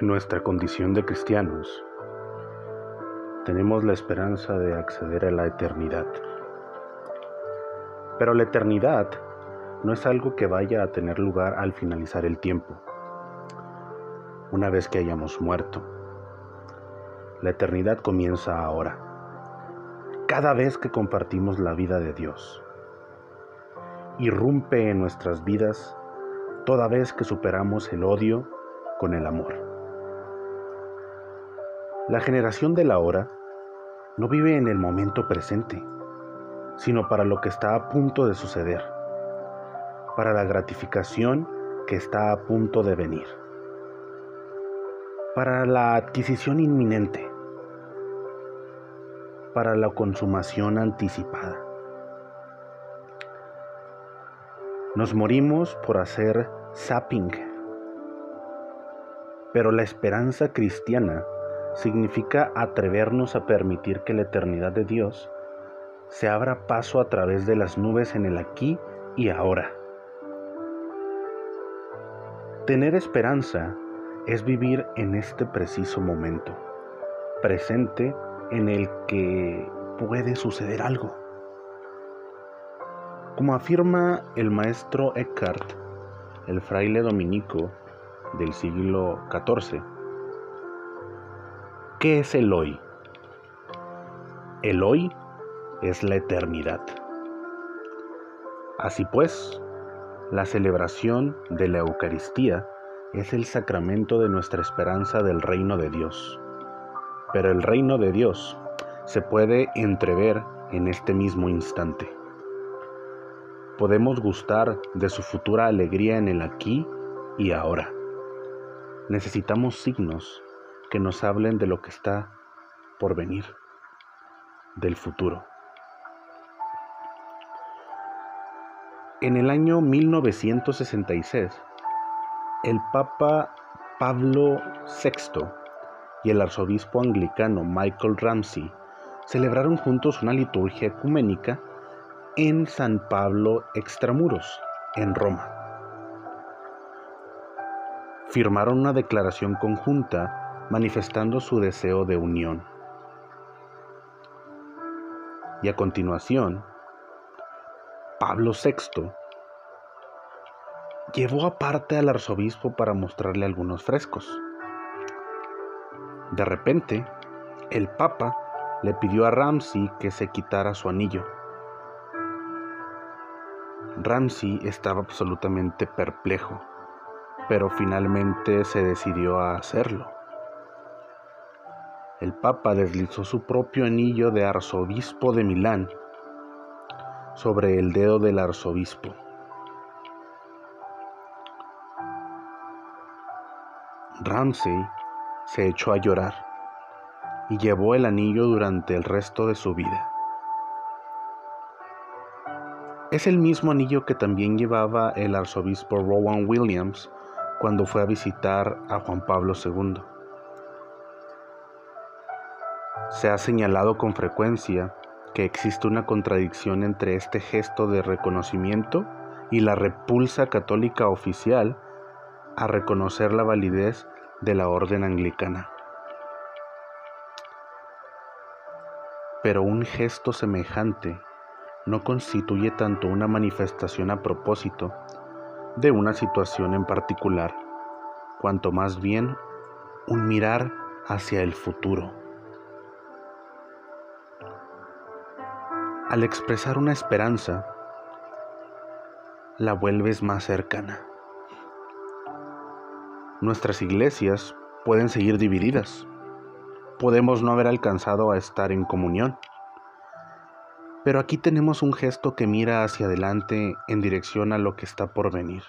En nuestra condición de cristianos, tenemos la esperanza de acceder a la eternidad. Pero la eternidad no es algo que vaya a tener lugar al finalizar el tiempo, una vez que hayamos muerto. La eternidad comienza ahora, cada vez que compartimos la vida de Dios. Irrumpe en nuestras vidas toda vez que superamos el odio con el amor. La generación de la hora no vive en el momento presente, sino para lo que está a punto de suceder, para la gratificación que está a punto de venir, para la adquisición inminente, para la consumación anticipada. Nos morimos por hacer zapping, pero la esperanza cristiana significa atrevernos a permitir que la eternidad de Dios se abra paso a través de las nubes en el aquí y ahora. Tener esperanza es vivir en este preciso momento, presente en el que puede suceder algo. Como afirma el maestro Eckhart, el fraile dominico del siglo XIV, ¿Qué es el hoy? El hoy es la eternidad. Así pues, la celebración de la Eucaristía es el sacramento de nuestra esperanza del reino de Dios. Pero el reino de Dios se puede entrever en este mismo instante. Podemos gustar de su futura alegría en el aquí y ahora. Necesitamos signos que nos hablen de lo que está por venir, del futuro. En el año 1966, el Papa Pablo VI y el arzobispo anglicano Michael Ramsey celebraron juntos una liturgia ecuménica en San Pablo Extramuros, en Roma. Firmaron una declaración conjunta manifestando su deseo de unión. Y a continuación, Pablo VI llevó aparte al arzobispo para mostrarle algunos frescos. De repente, el Papa le pidió a Ramsey que se quitara su anillo. Ramsey estaba absolutamente perplejo, pero finalmente se decidió a hacerlo el Papa deslizó su propio anillo de arzobispo de Milán sobre el dedo del arzobispo. Ramsey se echó a llorar y llevó el anillo durante el resto de su vida. Es el mismo anillo que también llevaba el arzobispo Rowan Williams cuando fue a visitar a Juan Pablo II. Se ha señalado con frecuencia que existe una contradicción entre este gesto de reconocimiento y la repulsa católica oficial a reconocer la validez de la orden anglicana. Pero un gesto semejante no constituye tanto una manifestación a propósito de una situación en particular, cuanto más bien un mirar hacia el futuro. Al expresar una esperanza, la vuelves más cercana. Nuestras iglesias pueden seguir divididas. Podemos no haber alcanzado a estar en comunión. Pero aquí tenemos un gesto que mira hacia adelante en dirección a lo que está por venir.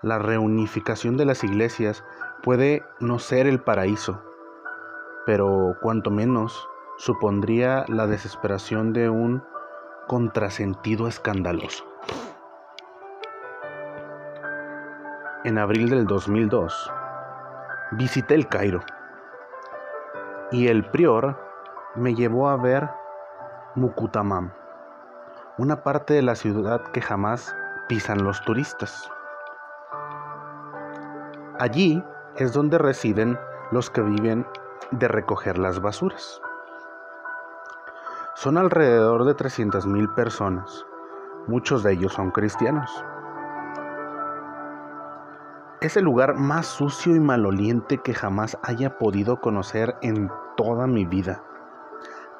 La reunificación de las iglesias puede no ser el paraíso, pero cuanto menos supondría la desesperación de un contrasentido escandaloso. En abril del 2002, visité el Cairo y el prior me llevó a ver Mukutamam, una parte de la ciudad que jamás pisan los turistas. Allí es donde residen los que viven de recoger las basuras. Son alrededor de 300.000 personas, muchos de ellos son cristianos. Es el lugar más sucio y maloliente que jamás haya podido conocer en toda mi vida.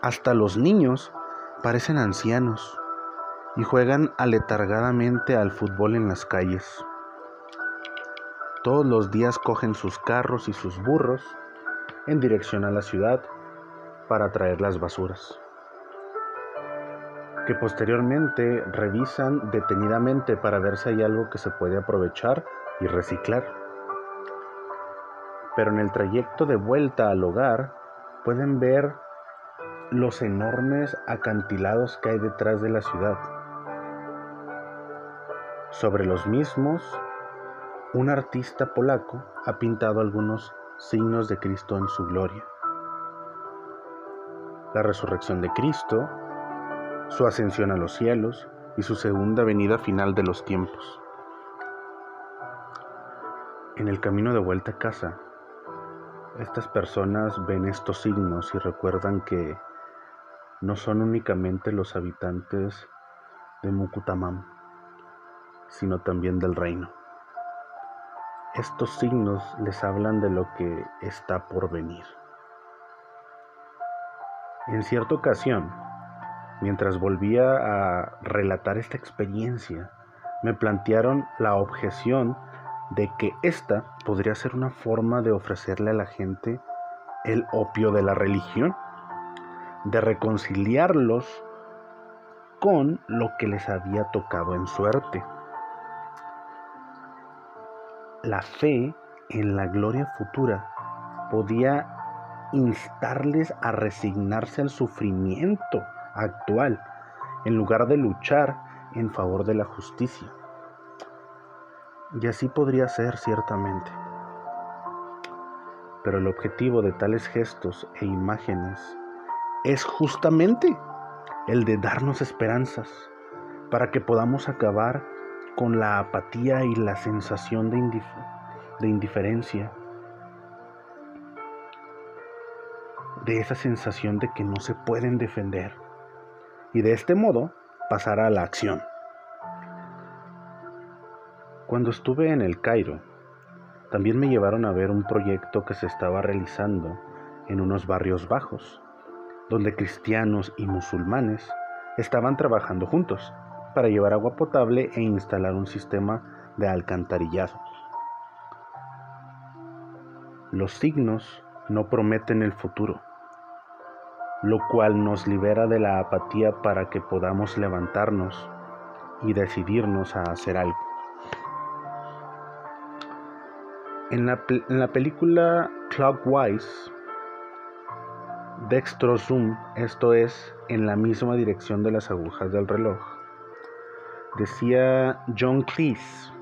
Hasta los niños parecen ancianos y juegan aletargadamente al fútbol en las calles. Todos los días cogen sus carros y sus burros en dirección a la ciudad para traer las basuras, que posteriormente revisan detenidamente para ver si hay algo que se puede aprovechar y reciclar. Pero en el trayecto de vuelta al hogar pueden ver los enormes acantilados que hay detrás de la ciudad. Sobre los mismos, un artista polaco ha pintado algunos signos de Cristo en su gloria. La resurrección de Cristo, su ascensión a los cielos y su segunda venida final de los tiempos. En el camino de vuelta a casa, estas personas ven estos signos y recuerdan que no son únicamente los habitantes de Mukutamam, sino también del reino. Estos signos les hablan de lo que está por venir. En cierta ocasión, mientras volvía a relatar esta experiencia, me plantearon la objeción de que esta podría ser una forma de ofrecerle a la gente el opio de la religión, de reconciliarlos con lo que les había tocado en suerte. La fe en la gloria futura podía instarles a resignarse al sufrimiento actual en lugar de luchar en favor de la justicia. Y así podría ser ciertamente. Pero el objetivo de tales gestos e imágenes es justamente el de darnos esperanzas para que podamos acabar con la apatía y la sensación de, indiferencia, de esa sensación de que no se pueden defender y de este modo pasar a la acción. Cuando estuve en el Cairo, también me llevaron a ver un proyecto que se estaba realizando en unos barrios bajos, donde cristianos y musulmanes estaban trabajando juntos para llevar agua potable e instalar un sistema de alcantarillado. Los signos no prometen el futuro, lo cual nos libera de la apatía para que podamos levantarnos y decidirnos a hacer algo. En la, en la película Clockwise, Dextro Zoom, esto es, en la misma dirección de las agujas del reloj, decía John Cleese,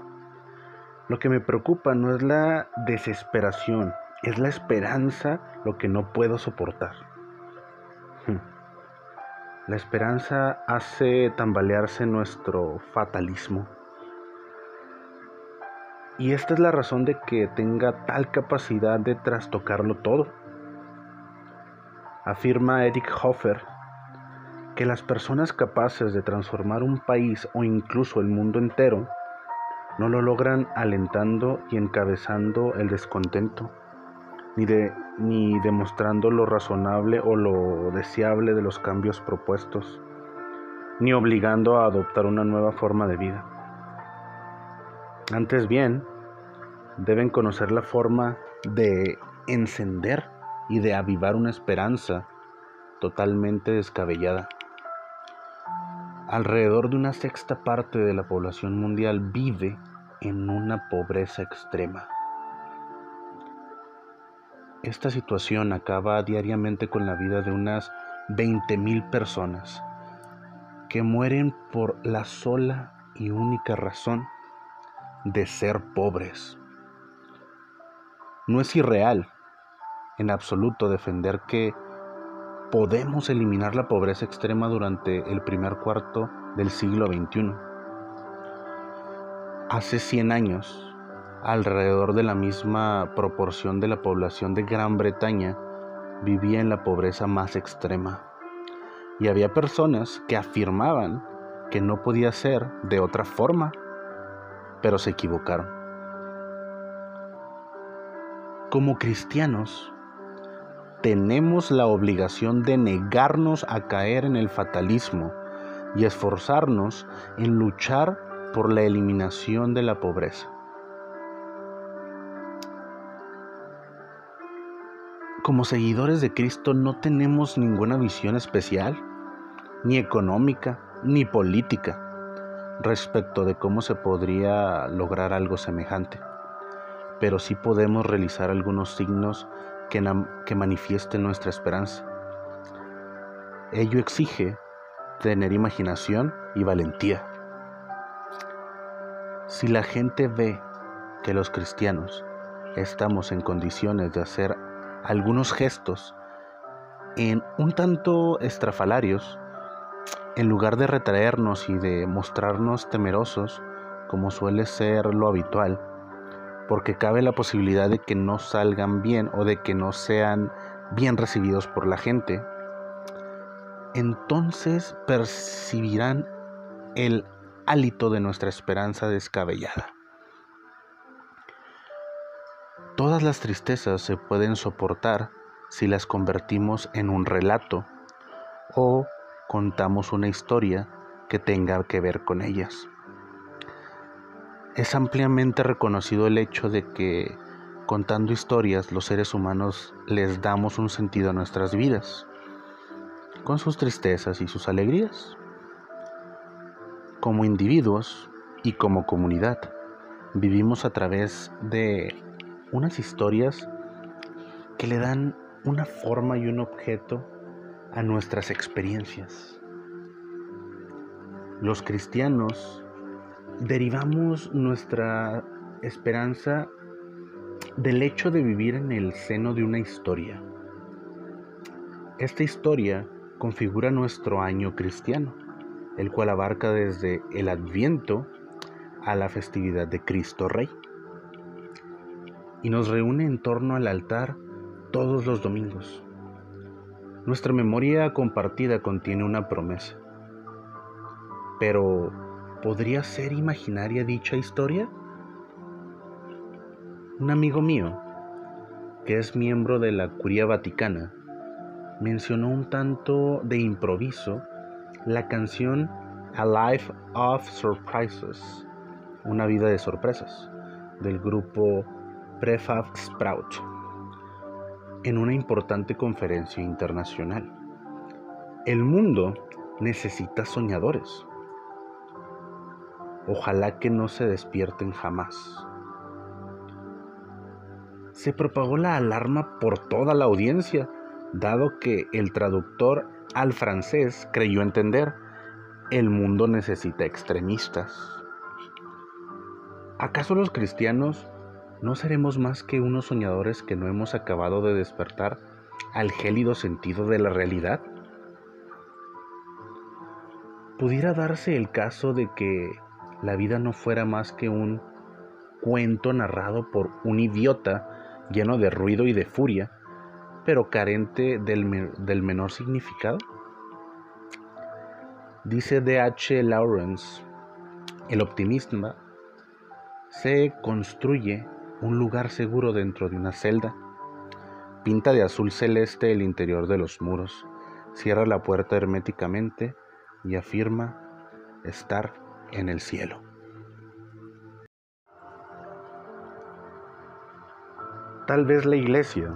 lo que me preocupa no es la desesperación, es la esperanza lo que no puedo soportar. Hmm. La esperanza hace tambalearse nuestro fatalismo y esta es la razón de que tenga tal capacidad de trastocarlo todo. Afirma Eric Hoffer que las personas capaces de transformar un país o incluso el mundo entero no lo logran alentando y encabezando el descontento, ni, de, ni demostrando lo razonable o lo deseable de los cambios propuestos, ni obligando a adoptar una nueva forma de vida. Antes bien, deben conocer la forma de encender y de avivar una esperanza totalmente descabellada. Alrededor de una sexta parte de la población mundial vive en una pobreza extrema. Esta situación acaba diariamente con la vida de unas 20.000 personas que mueren por la sola y única razón de ser pobres. No es irreal en absoluto defender que podemos eliminar la pobreza extrema durante el primer cuarto del siglo XXI. Hace 100 años, alrededor de la misma proporción de la población de Gran Bretaña vivía en la pobreza más extrema. Y había personas que afirmaban que no podía ser de otra forma, pero se equivocaron. Como cristianos, tenemos la obligación de negarnos a caer en el fatalismo y esforzarnos en luchar por la eliminación de la pobreza. Como seguidores de Cristo no tenemos ninguna visión especial, ni económica, ni política, respecto de cómo se podría lograr algo semejante, pero sí podemos realizar algunos signos que, que manifiesten nuestra esperanza. Ello exige tener imaginación y valentía. Si la gente ve que los cristianos estamos en condiciones de hacer algunos gestos en un tanto estrafalarios, en lugar de retraernos y de mostrarnos temerosos, como suele ser lo habitual, porque cabe la posibilidad de que no salgan bien o de que no sean bien recibidos por la gente, entonces percibirán el hálito de nuestra esperanza descabellada. Todas las tristezas se pueden soportar si las convertimos en un relato o contamos una historia que tenga que ver con ellas. Es ampliamente reconocido el hecho de que contando historias los seres humanos les damos un sentido a nuestras vidas, con sus tristezas y sus alegrías. Como individuos y como comunidad, vivimos a través de unas historias que le dan una forma y un objeto a nuestras experiencias. Los cristianos derivamos nuestra esperanza del hecho de vivir en el seno de una historia. Esta historia configura nuestro año cristiano, el cual abarca desde el adviento a la festividad de Cristo Rey y nos reúne en torno al altar todos los domingos. Nuestra memoria compartida contiene una promesa. Pero, ¿podría ser imaginaria dicha historia? Un amigo mío, que es miembro de la Curia Vaticana, mencionó un tanto de improviso la canción A Life of Surprises, una vida de sorpresas, del grupo Prefab Sprout en una importante conferencia internacional. El mundo necesita soñadores. Ojalá que no se despierten jamás. Se propagó la alarma por toda la audiencia, dado que el traductor al francés creyó entender, el mundo necesita extremistas. ¿Acaso los cristianos ¿no seremos más que unos soñadores que no hemos acabado de despertar al gélido sentido de la realidad? ¿Pudiera darse el caso de que la vida no fuera más que un cuento narrado por un idiota lleno de ruido y de furia, pero carente del, del menor significado? Dice D.H. Lawrence, el optimismo se construye un lugar seguro dentro de una celda. Pinta de azul celeste el interior de los muros, cierra la puerta herméticamente y afirma estar en el cielo. Tal vez la iglesia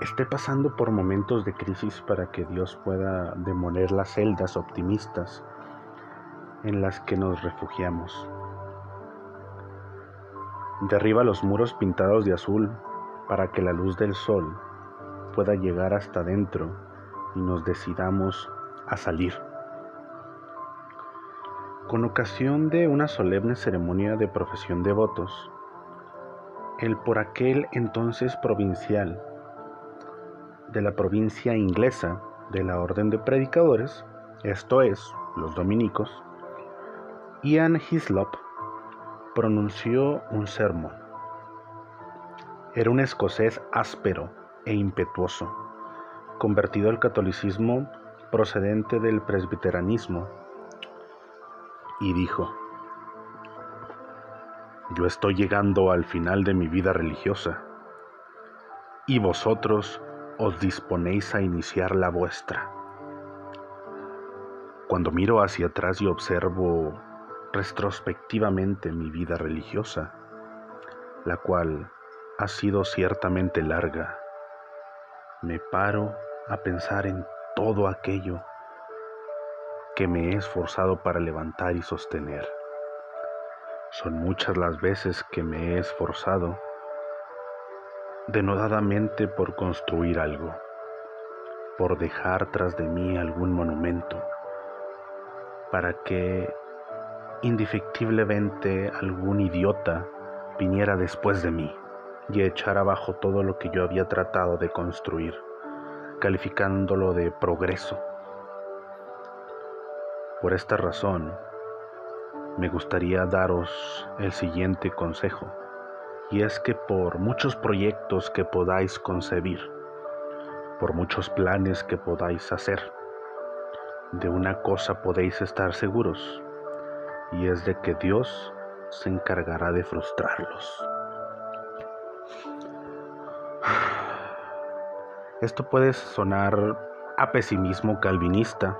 esté pasando por momentos de crisis para que Dios pueda demoler las celdas optimistas en las que nos refugiamos. Derriba los muros pintados de azul para que la luz del sol pueda llegar hasta dentro y nos decidamos a salir. Con ocasión de una solemne ceremonia de profesión de votos, el por aquel entonces provincial de la provincia inglesa de la Orden de Predicadores, esto es, los dominicos, Ian Hislop, pronunció un sermón. Era un escocés áspero e impetuoso, convertido al catolicismo procedente del presbiteranismo, y dijo, yo estoy llegando al final de mi vida religiosa, y vosotros os disponéis a iniciar la vuestra. Cuando miro hacia atrás y observo retrospectivamente mi vida religiosa, la cual ha sido ciertamente larga, me paro a pensar en todo aquello que me he esforzado para levantar y sostener. Son muchas las veces que me he esforzado denodadamente por construir algo, por dejar tras de mí algún monumento, para que indefectiblemente algún idiota viniera después de mí y echara abajo todo lo que yo había tratado de construir, calificándolo de progreso. Por esta razón, me gustaría daros el siguiente consejo, y es que por muchos proyectos que podáis concebir, por muchos planes que podáis hacer, de una cosa podéis estar seguros, y es de que Dios se encargará de frustrarlos. Esto puede sonar a pesimismo calvinista,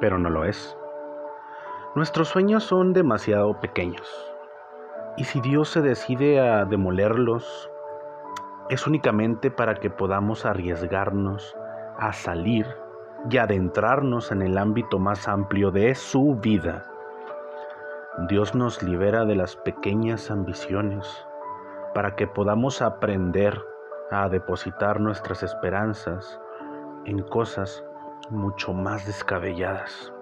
pero no lo es. Nuestros sueños son demasiado pequeños. Y si Dios se decide a demolerlos, es únicamente para que podamos arriesgarnos a salir y adentrarnos en el ámbito más amplio de su vida. Dios nos libera de las pequeñas ambiciones para que podamos aprender a depositar nuestras esperanzas en cosas mucho más descabelladas.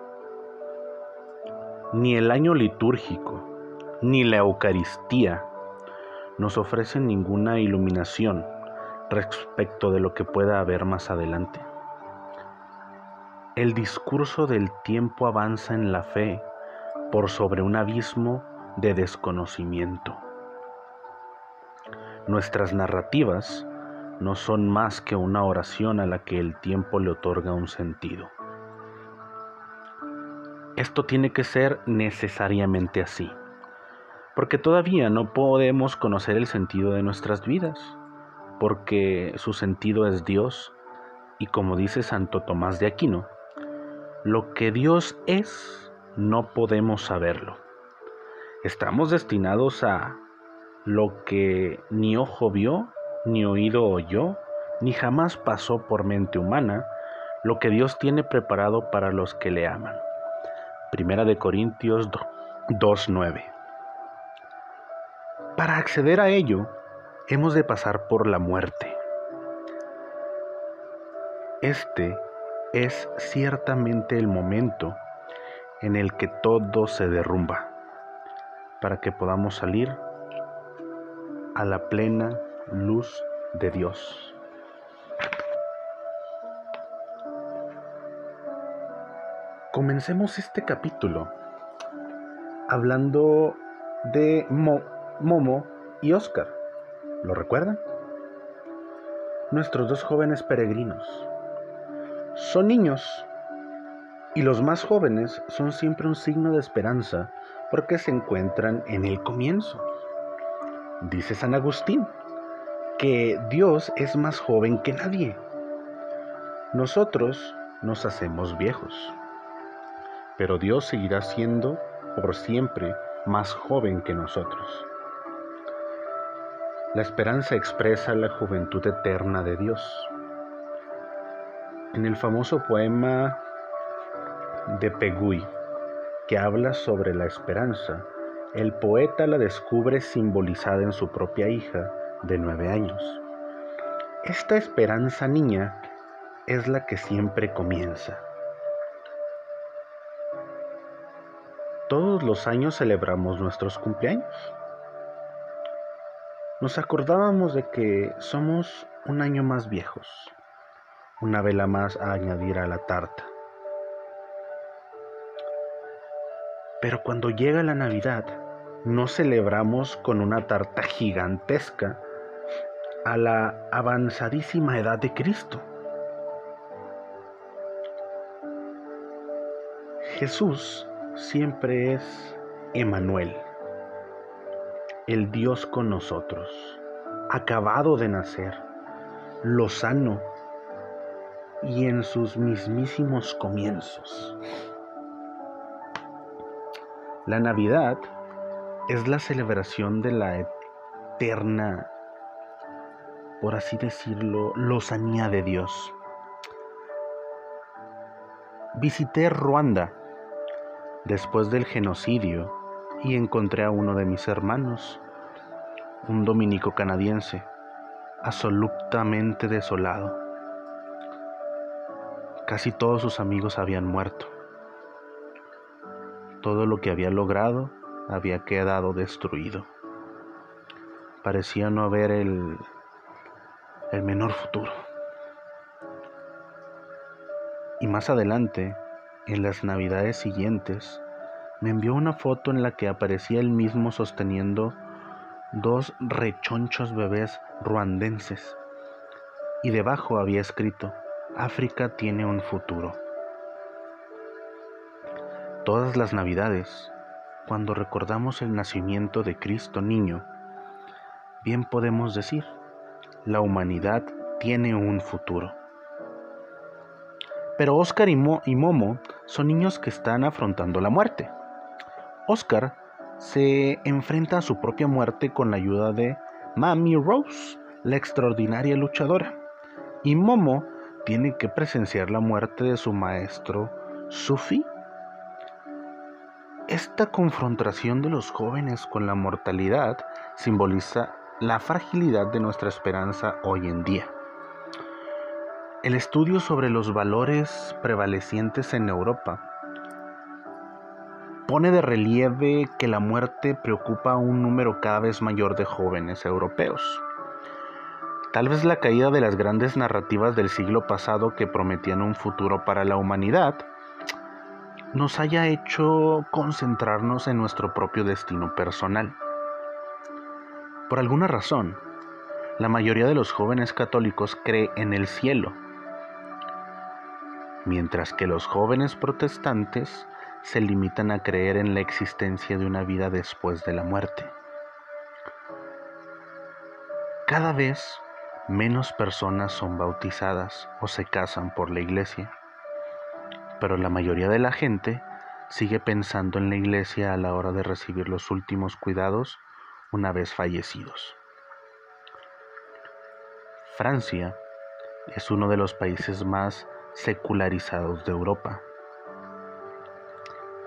Ni el año litúrgico, ni la Eucaristía nos ofrecen ninguna iluminación respecto de lo que pueda haber más adelante. El discurso del tiempo avanza en la fe por sobre un abismo de desconocimiento. Nuestras narrativas no son más que una oración a la que el tiempo le otorga un sentido. Esto tiene que ser necesariamente así, porque todavía no podemos conocer el sentido de nuestras vidas, porque su sentido es Dios, y como dice Santo Tomás de Aquino, lo que Dios es, no podemos saberlo. Estamos destinados a lo que ni ojo vio, ni oído oyó, ni jamás pasó por mente humana, lo que Dios tiene preparado para los que le aman. Primera de Corintios 2.9. Para acceder a ello, hemos de pasar por la muerte. Este es ciertamente el momento en el que todo se derrumba, para que podamos salir a la plena luz de Dios. Comencemos este capítulo hablando de Momo y Oscar. ¿Lo recuerdan? Nuestros dos jóvenes peregrinos. Son niños y los más jóvenes son siempre un signo de esperanza porque se encuentran en el comienzo. Dice San Agustín que Dios es más joven que nadie. Nosotros nos hacemos viejos pero Dios seguirá siendo por siempre más joven que nosotros. La esperanza expresa la juventud eterna de Dios. En el famoso poema de Pegui, que habla sobre la esperanza, el poeta la descubre simbolizada en su propia hija de nueve años. Esta esperanza niña es la que siempre comienza. Todos los años celebramos nuestros cumpleaños. Nos acordábamos de que somos un año más viejos, una vela más a añadir a la tarta. Pero cuando llega la Navidad, no celebramos con una tarta gigantesca a la avanzadísima edad de Cristo. Jesús siempre es Emanuel, el Dios con nosotros, acabado de nacer, lozano y en sus mismísimos comienzos. La Navidad es la celebración de la eterna, por así decirlo, lozanía de Dios. Visité Ruanda después del genocidio y encontré a uno de mis hermanos, un dominico canadiense, absolutamente desolado. Casi todos sus amigos habían muerto. Todo lo que había logrado había quedado destruido. Parecía no haber el, el menor futuro. Y más adelante, en las navidades siguientes, me envió una foto en la que aparecía él mismo sosteniendo dos rechonchos bebés ruandenses y debajo había escrito, África tiene un futuro. Todas las navidades cuando recordamos el nacimiento de Cristo niño, bien podemos decir, la humanidad tiene un futuro. Pero Oscar y, Momo son niños que están afrontando la muerte. Oscar se enfrenta a su propia muerte con la ayuda de Mami Rose, la extraordinaria luchadora. Y Momo tiene que presenciar la muerte de su maestro Sufi esta confrontación de los jóvenes con la mortalidad simboliza la fragilidad de nuestra esperanza hoy en día. El estudio sobre los valores prevalecientes en Europa pone de relieve que la muerte preocupa a un número cada vez mayor de jóvenes europeos. Tal vez la caída de las grandes narrativas del siglo pasado que prometían un futuro para la humanidad nos haya hecho concentrarnos en nuestro propio destino personal. Por alguna razón, la mayoría de los jóvenes católicos cree en el cielo, mientras que los jóvenes protestantes se limitan a creer en la existencia de una vida después de la muerte. Cada vez menos personas son bautizadas o se casan por la iglesia pero la mayoría de la gente sigue pensando en la iglesia a la hora de recibir los últimos cuidados una vez fallecidos. Francia es uno de los países más secularizados de Europa,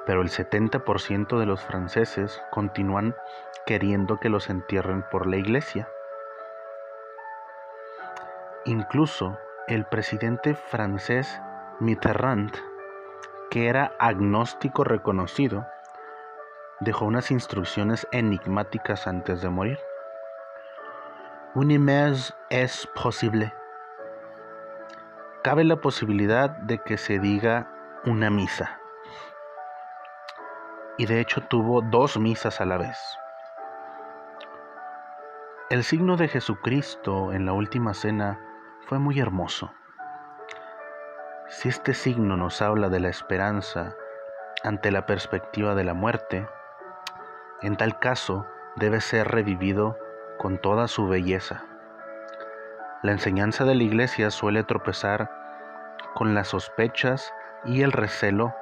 pero el 70% de los franceses continúan queriendo que los entierren por la iglesia. Incluso el presidente francés Mitterrand que era agnóstico reconocido, dejó unas instrucciones enigmáticas antes de morir. Un image es posible. Cabe la posibilidad de que se diga una misa. Y de hecho tuvo dos misas a la vez. El signo de Jesucristo en la última cena fue muy hermoso. Si este signo nos habla de la esperanza ante la perspectiva de la muerte, en tal caso debe ser revivido con toda su belleza. La enseñanza de la Iglesia suele tropezar con las sospechas y el recelo.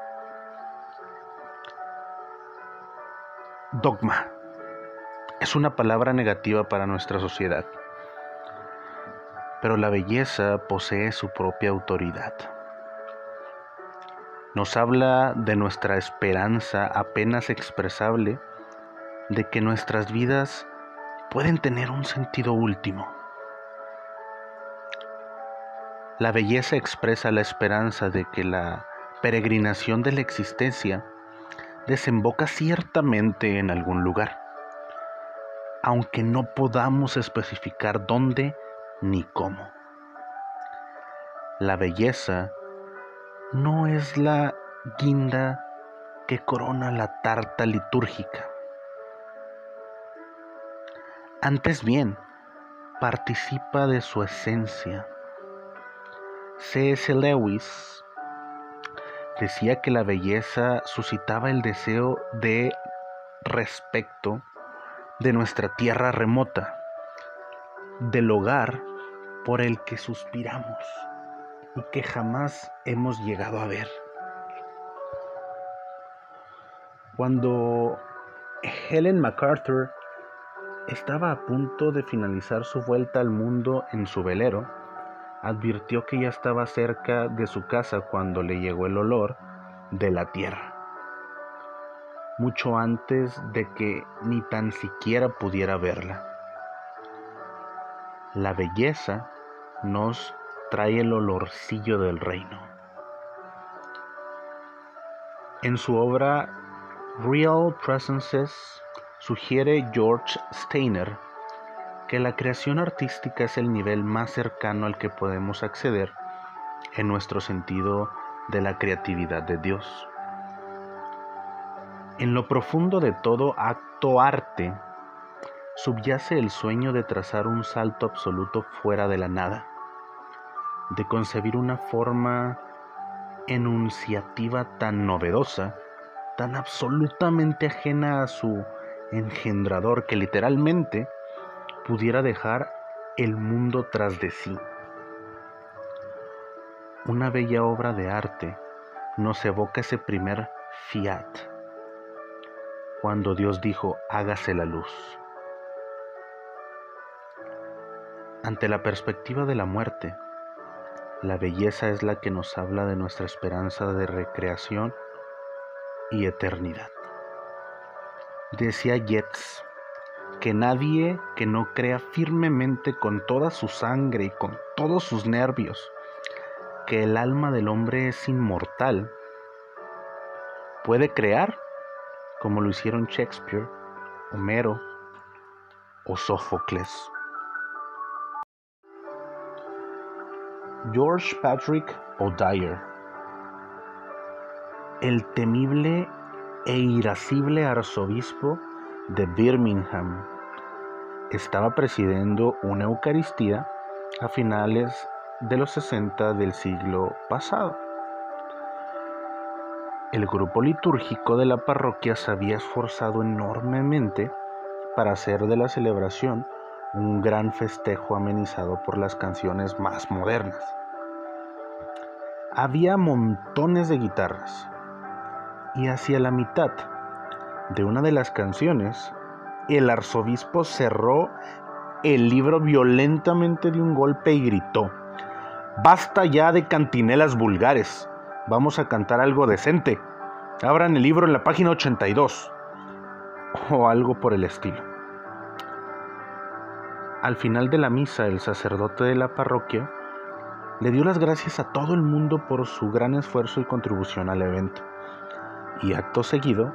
Dogma es una palabra negativa para nuestra sociedad, pero la belleza posee su propia autoridad nos habla de nuestra esperanza apenas expresable de que nuestras vidas pueden tener un sentido último. La belleza expresa la esperanza de que la peregrinación de la existencia desemboca ciertamente en algún lugar, aunque no podamos especificar dónde ni cómo. La belleza no es la guinda que corona la tarta litúrgica, Antes bien, participa de su esencia. C.S. Lewis decía que la belleza suscitaba el deseo de respeto de nuestra tierra remota, del hogar por el que suspiramos y que jamás hemos llegado a ver. Cuando Helen MacArthur estaba a punto de finalizar su vuelta al mundo en su velero, advirtió que ya estaba cerca de su casa cuando le llegó el olor de la tierra, mucho antes de que ni tan siquiera pudiera verla. La belleza nos trae el olorcillo del reino. En su obra Real Presences sugiere George Steiner que la creación artística es el nivel más cercano al que podemos acceder en nuestro sentido de la creatividad de Dios. En lo profundo de todo acto arte subyace el sueño de trazar un salto absoluto fuera de la nada, de concebir una forma enunciativa tan novedosa, tan absolutamente ajena a su engendrador que literalmente pudiera dejar el mundo tras de sí. Una bella obra de arte nos evoca ese primer fiat, cuando Dios dijo, hágase la luz. Ante la perspectiva de la muerte, la belleza es la que nos habla de nuestra esperanza de recreación y eternidad. Decía Yeats, que nadie que no crea firmemente con toda su sangre y con todos sus nervios que el alma del hombre es inmortal, puede crear como lo hicieron Shakespeare, Homero o Sófocles. George Patrick O'Dyer, el temible e irascible arzobispo de Birmingham. Estaba presidiendo una Eucaristía a finales de los 60 del siglo pasado. El grupo litúrgico de la parroquia se había esforzado enormemente para hacer de la celebración un gran festejo amenizado por las canciones más modernas. Había montones de guitarras y hacia la mitad de una de las canciones, el arzobispo cerró el libro violentamente de un golpe y gritó, Basta ya de cantinelas vulgares, vamos a cantar algo decente. Abran el libro en la página 82 o algo por el estilo. Al final de la misa, el sacerdote de la parroquia le dio las gracias a todo el mundo por su gran esfuerzo y contribución al evento. Y acto seguido,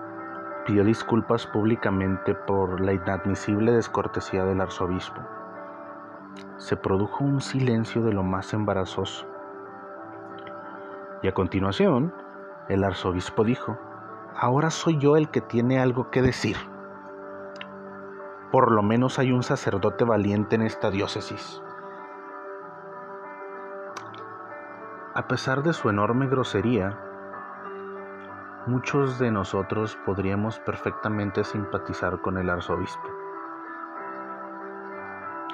pidió disculpas públicamente por la inadmisible descortesía del arzobispo. Se produjo un silencio de lo más embarazoso. Y a continuación, el arzobispo dijo, ahora soy yo el que tiene algo que decir. Por lo menos hay un sacerdote valiente en esta diócesis. A pesar de su enorme grosería, muchos de nosotros podríamos perfectamente simpatizar con el arzobispo.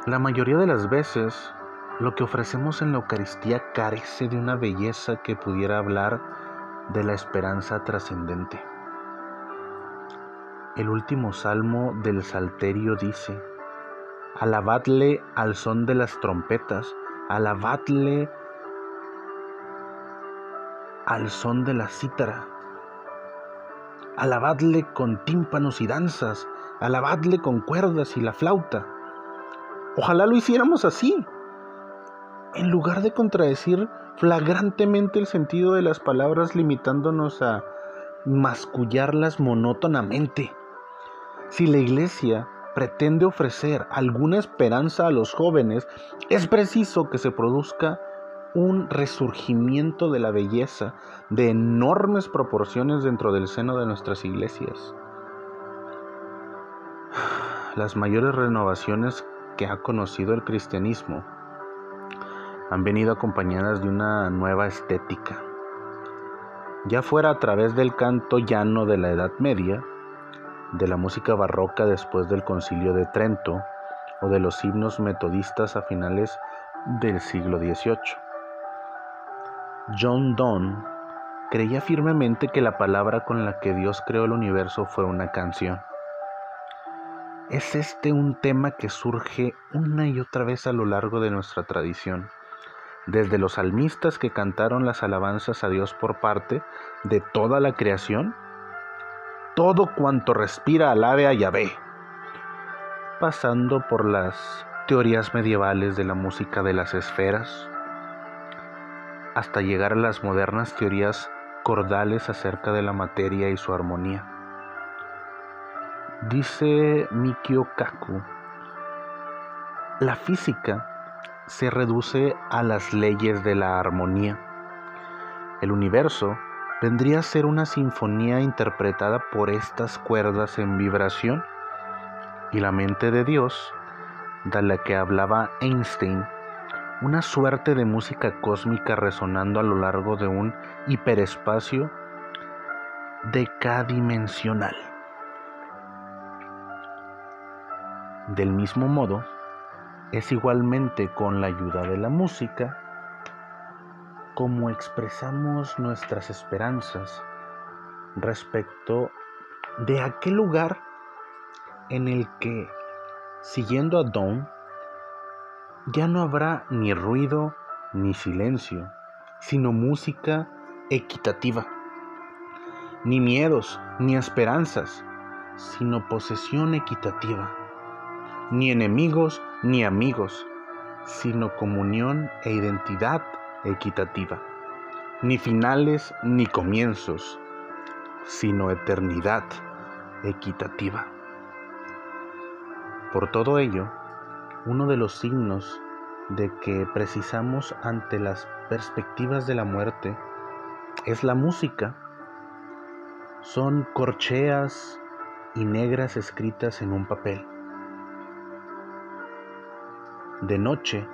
La mayoría de las veces, lo que ofrecemos en la Eucaristía carece de una belleza que pudiera hablar de la esperanza trascendente. El último salmo del Salterio dice, Alabadle al son de las trompetas, alabadle al son de la cítara, alabadle con tímpanos y danzas, alabadle con cuerdas y la flauta. Ojalá lo hiciéramos así, en lugar de contradecir flagrantemente el sentido de las palabras limitándonos a mascullarlas monótonamente. Si la iglesia pretende ofrecer alguna esperanza a los jóvenes, es preciso que se produzca un resurgimiento de la belleza de enormes proporciones dentro del seno de nuestras iglesias. las mayores renovaciones que ha conocido el cristianismo han venido acompañadas de una nueva estética. Ya fuera a través del canto llano de la Edad Media, de la música barroca después del Concilio de Trento o de los himnos metodistas a finales del siglo XVIII. John Donne creía firmemente que la palabra con la que Dios creó el universo fue una canción. Es este un tema que surge una y otra vez a lo largo de nuestra tradición, desde los salmistas que cantaron las alabanzas a Dios por parte de toda la creación, todo cuanto respira alabe a Yahvé, pasando por las teorías medievales de la música de las esferas, hasta llegar a las modernas teorías cordales acerca de la materia y su armonía. Dice Mikio Kaku, la física se reduce a las leyes de la armonía. El universo vendría a ser una sinfonía interpretada por estas cuerdas en vibración y la mente de Dios, de la que hablaba Einstein, una suerte de música cósmica resonando a lo largo de un hiperespacio decadimensional. Del mismo modo, es igualmente con la ayuda de la música como expresamos nuestras esperanzas respecto de aquel lugar en el que, siguiendo a Dawn, ya no habrá ni ruido ni silencio, sino música equitativa, ni miedos ni esperanzas, sino posesión equitativa. Ni enemigos ni amigos, sino comunión e identidad equitativa, ni finales ni comienzos, sino eternidad equitativa. Por todo ello, uno de los signos de que precisamos ante las perspectivas de la muerte es la música. Son corcheas y negras escritas en un papel. De noche,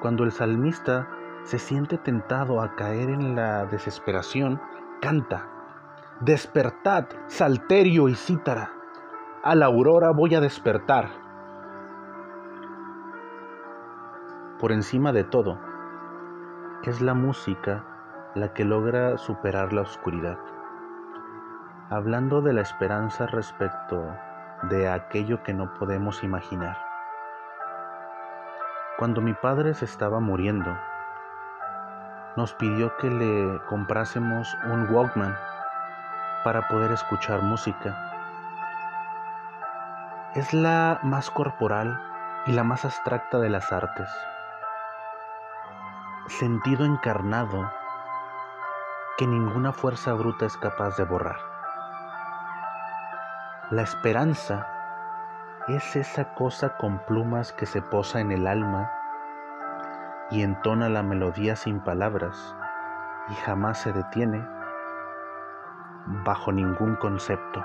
cuando el salmista se siente tentado a caer en la desesperación, canta, despertad, salterio y cítara, a la aurora voy a despertar. Por encima de todo, es la música la que logra superar la oscuridad. Hablando de la esperanza respecto de aquello que no podemos imaginar. Cuando mi padre se estaba muriendo, nos pidió que le comprásemos un Walkman para poder escuchar música. Es la más corporal y la más abstracta de las artes. Sentido encarnado que ninguna fuerza bruta es capaz de borrar. La esperanza es esa cosa con plumas que se posa en el alma y entona la melodía sin palabras y jamás se detiene bajo ningún concepto.